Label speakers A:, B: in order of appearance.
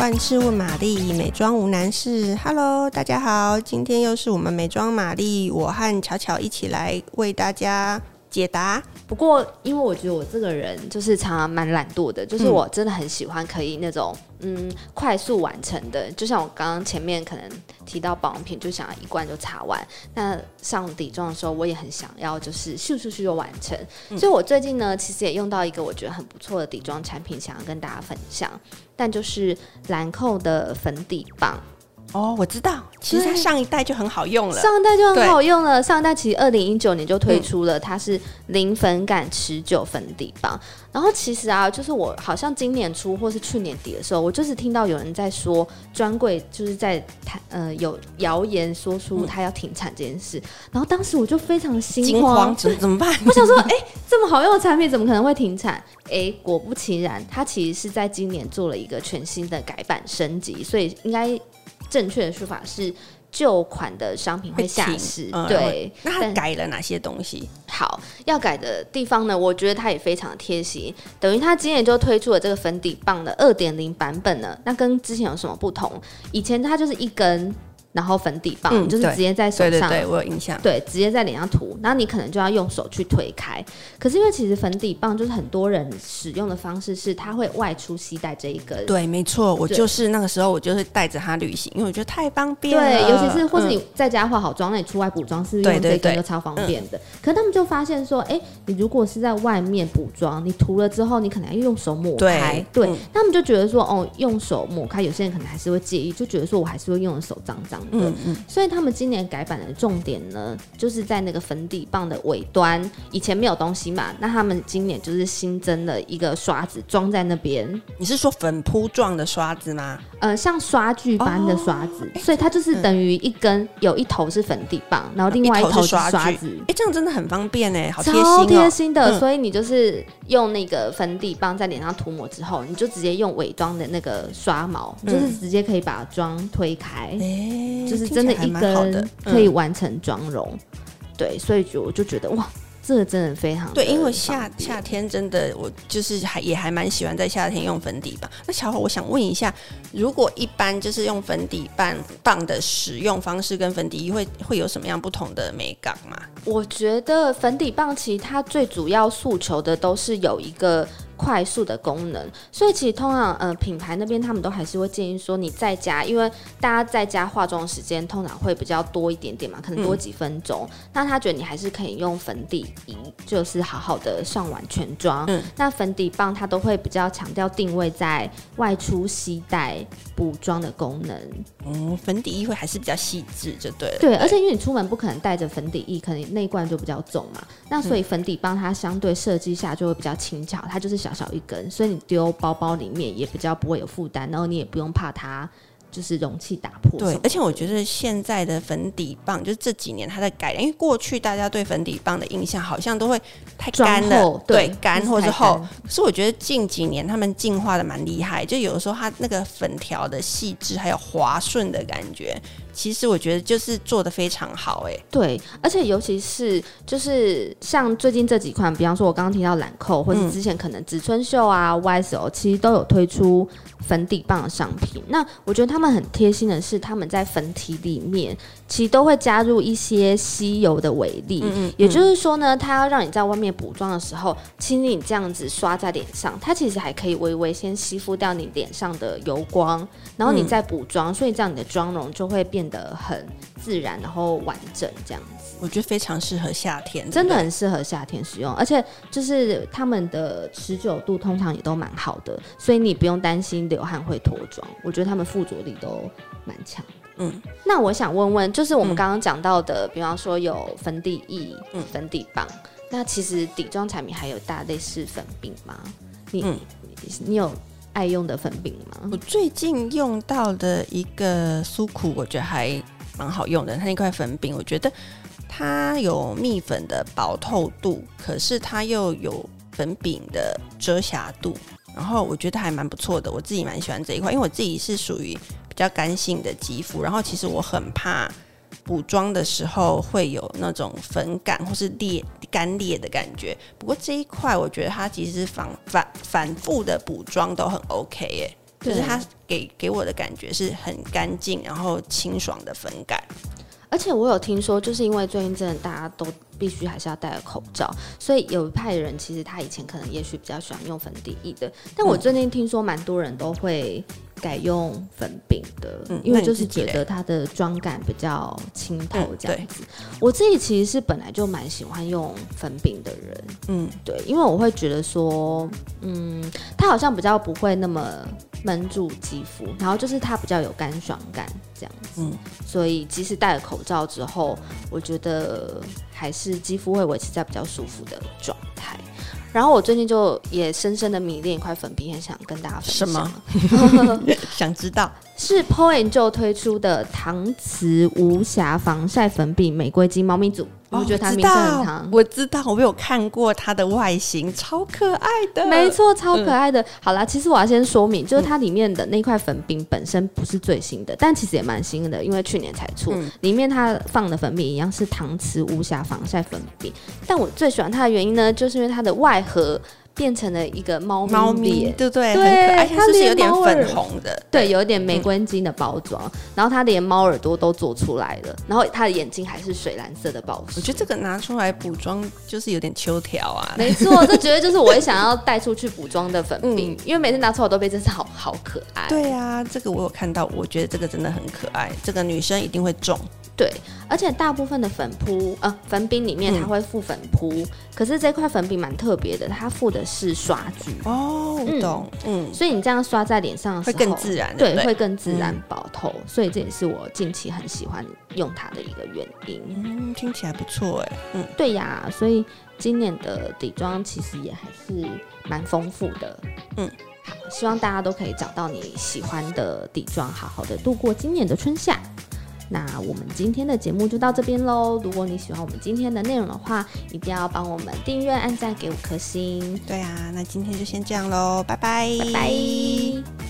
A: 万事问玛丽，美妆无难事。Hello，大家好，今天又是我们美妆玛丽，我和巧巧一起来为大家解答。
B: 不过，因为我觉得我这个人就是常常蛮懒惰的，就是我真的很喜欢可以那种嗯快速完成的。就像我刚刚前面可能提到保养品，就想要一罐就擦完。那上底妆的时候，我也很想要就是咻咻咻就完成。所以我最近呢，其实也用到一个我觉得很不错的底妆产品，想要跟大家分享。但就是兰蔻的粉底棒。
A: 哦，我知道，其实它上一代就很好用了，
B: 上一代就很好用了。上一代其实二零一九年就推出了，它是零粉感持久粉底棒。嗯、然后其实啊，就是我好像今年初或是去年底的时候，我就是听到有人在说专柜就是在谈呃有谣言说出它要停产这件事。嗯、然后当时我就非常心慌，
A: 怎么怎么办？
B: 我想说，哎、欸，这么好用的产品怎么可能会停产？哎、欸，果不其然，它其实是在今年做了一个全新的改版升级，所以应该。正确的说法是，旧款的商品会下市。嗯、对，
A: 那它改了哪些东西？
B: 好，要改的地方呢？我觉得它也非常贴心，等于它今年就推出了这个粉底棒的二点零版本呢。那跟之前有什么不同？以前它就是一根。然后粉底棒、嗯、就是直接在手上，对对对，
A: 我有印象。
B: 对，直接在脸上涂，然后你可能就要用手去推开。可是因为其实粉底棒就是很多人使用的方式是，它会外出携带这一根。
A: 对，没错，我就是那个时候我就是带着它旅行，因为我觉得太方便了。
B: 对，尤其是或是你在家化好妆，嗯、那你出外补妆是用这根就超方便的。可是他们就发现说，哎，你如果是在外面补妆，你涂了之后，你可能要用手抹开。对，他们就觉得说，哦，用手抹开，有些人可能还是会介意，就觉得说我还是会用的手脏脏的。嗯嗯。所以他们今年改版的重点呢，就是在那个粉底棒的尾端，以前没有东西嘛，那他们今年就是新增了一个刷子装在那边。
A: 你是说粉扑状的刷子吗？
B: 呃，像刷具般的刷子，哦、所以它就是等于一根，有一头是粉底棒，然后另外一头是刷子。哎、
A: 欸，这样真的很方便哎，好贴心
B: 哦。超贴心的，嗯、所以你就是用那个粉底棒在脸上涂抹之后，你就直接用伪装的那个刷毛，嗯、就是直接可以把妆推开，欸、就是真的。一根可以完成妆容，嗯、对，所以就我就觉得哇，这个真的非常
A: 对，因为夏夏天真的我就是还也还蛮喜欢在夏天用粉底棒。那小伙，我想问一下，如果一般就是用粉底棒棒的使用方式跟粉底液会会有什么样不同的美感吗？
B: 我觉得粉底棒其实它最主要诉求的都是有一个。快速的功能，所以其实通常呃品牌那边他们都还是会建议说，你在家，因为大家在家化妆时间通常会比较多一点点嘛，可能多几分钟。嗯、那他觉得你还是可以用粉底仪，就是好好的上完全妆。嗯，那粉底棒它都会比较强调定位在外出携带补妆的功能。
A: 嗯，粉底液会还是比较细致，就对了。
B: 对，而且因为你出门不可能带着粉底液，可能那一罐就比较重嘛。那所以粉底棒它相对设计下就会比较轻巧，它就是小。小小一根，所以你丢包包里面也比较不会有负担，然后你也不用怕它就是容器打破。
A: 对，而且我觉得现在的粉底棒，就是这几年它在改良，因为过去大家对粉底棒的印象好像都会太干了，对，干或是厚。可是我觉得近几年他们进化的蛮厉害，就有的时候它那个粉条的细致还有滑顺的感觉。其实我觉得就是做的非常好哎，
B: 对，而且尤其是就是像最近这几款，比方说我刚刚提到兰蔻，或者之前可能植村秀啊、YSL，其实都有推出粉底棒的商品。那我觉得他们很贴心的是，他们在粉体里面其实都会加入一些吸油的微粒，嗯嗯，也就是说呢，它要让你在外面补妆的时候，其实你这样子刷在脸上，它其实还可以微微先吸附掉你脸上的油光，然后你再补妆，所以这样你的妆容就会变。变得很自然，然后完整这样子，
A: 我觉得非常适合夏天，
B: 真的很适合夏天使用，而且就是他们的持久度通常也都蛮好的，所以你不用担心流汗会脱妆。我觉得他们附着力都蛮强的。嗯，那我想问问，就是我们刚刚讲到的，嗯、比方说有粉底液、嗯、粉底棒，那其实底妆产品还有大类似粉饼吗？你、嗯、你有？爱用的粉饼吗？
A: 我最近用到的一个苏苦，我觉得还蛮好用的。它那块粉饼，我觉得它有蜜粉的薄透度，可是它又有粉饼的遮瑕度，然后我觉得还蛮不错的。我自己蛮喜欢这一块，因为我自己是属于比较干性的肌肤，然后其实我很怕。补妆的时候会有那种粉感或是裂干裂的感觉，不过这一块我觉得它其实反反反复的补妆都很 OK 耶。就是它给给我的感觉是很干净，然后清爽的粉感。
B: 而且我有听说，就是因为最近真的大家都必须还是要戴口罩，所以有一派人其实他以前可能也许比较喜欢用粉底液的，但我最近听说蛮多人都会改用粉饼的，嗯、因为就是觉得它的妆感比较清透这样子。嗯、我自己其实是本来就蛮喜欢用粉饼的人，嗯，对，因为我会觉得说，嗯，它好像比较不会那么。闷住肌肤，然后就是它比较有干爽感这样子，嗯，所以即使戴了口罩之后，我觉得还是肌肤会维持在比较舒服的状态。然后我最近就也深深的迷恋一块粉饼，很想跟大家分享。什么？
A: 想知道？
B: 是 p o e n & Joe 推出的搪瓷无瑕防晒粉饼玫瑰金猫咪组。我觉得它名字很长，
A: 我知道，我有看过它的外形，超可爱的。
B: 没错，超可爱的。嗯、好啦，其实我要先说明，就是它里面的那块粉饼本身不是最新的，但其实也蛮新的，因为去年才出。嗯、里面它放的粉饼一样是搪瓷无瑕防晒粉饼，但我最喜欢它的原因呢，就是因为它的外盒。变成了一个猫
A: 猫咪，对对，
B: 对，
A: 很可爱，它是有点粉红的，
B: 对，有点玫瑰金的包装，嗯、然后它连猫耳朵都做出来了，然后它的眼睛还是水蓝色的宝石。
A: 我觉得这个拿出来补妆就是有点秋条啊，
B: 没错，这绝对就是我也想要带出去补妆的粉饼，嗯、因为每次拿出来都被真是好好可爱。
A: 对啊，这个我有看到，我觉得这个真的很可爱，这个女生一定会中。
B: 对，而且大部分的粉扑呃粉饼里面它会附粉扑，嗯、可是这块粉饼蛮特别的，它附的是刷具。
A: 哦，我懂，嗯，
B: 所以你这样刷在脸上的时候
A: 会更自然，
B: 对，对？会更自然薄透，嗯、所以这也是我近期很喜欢用它的一个原因。
A: 嗯，听起来不错哎，嗯，
B: 对呀，所以今年的底妆其实也还是蛮丰富的，嗯，好，希望大家都可以找到你喜欢的底妆，好好的度过今年的春夏。那我们今天的节目就到这边喽。如果你喜欢我们今天的内容的话，一定要帮我们订阅、按赞、给五颗星。
A: 对啊，那今天就先这样喽，拜拜，
B: 拜拜。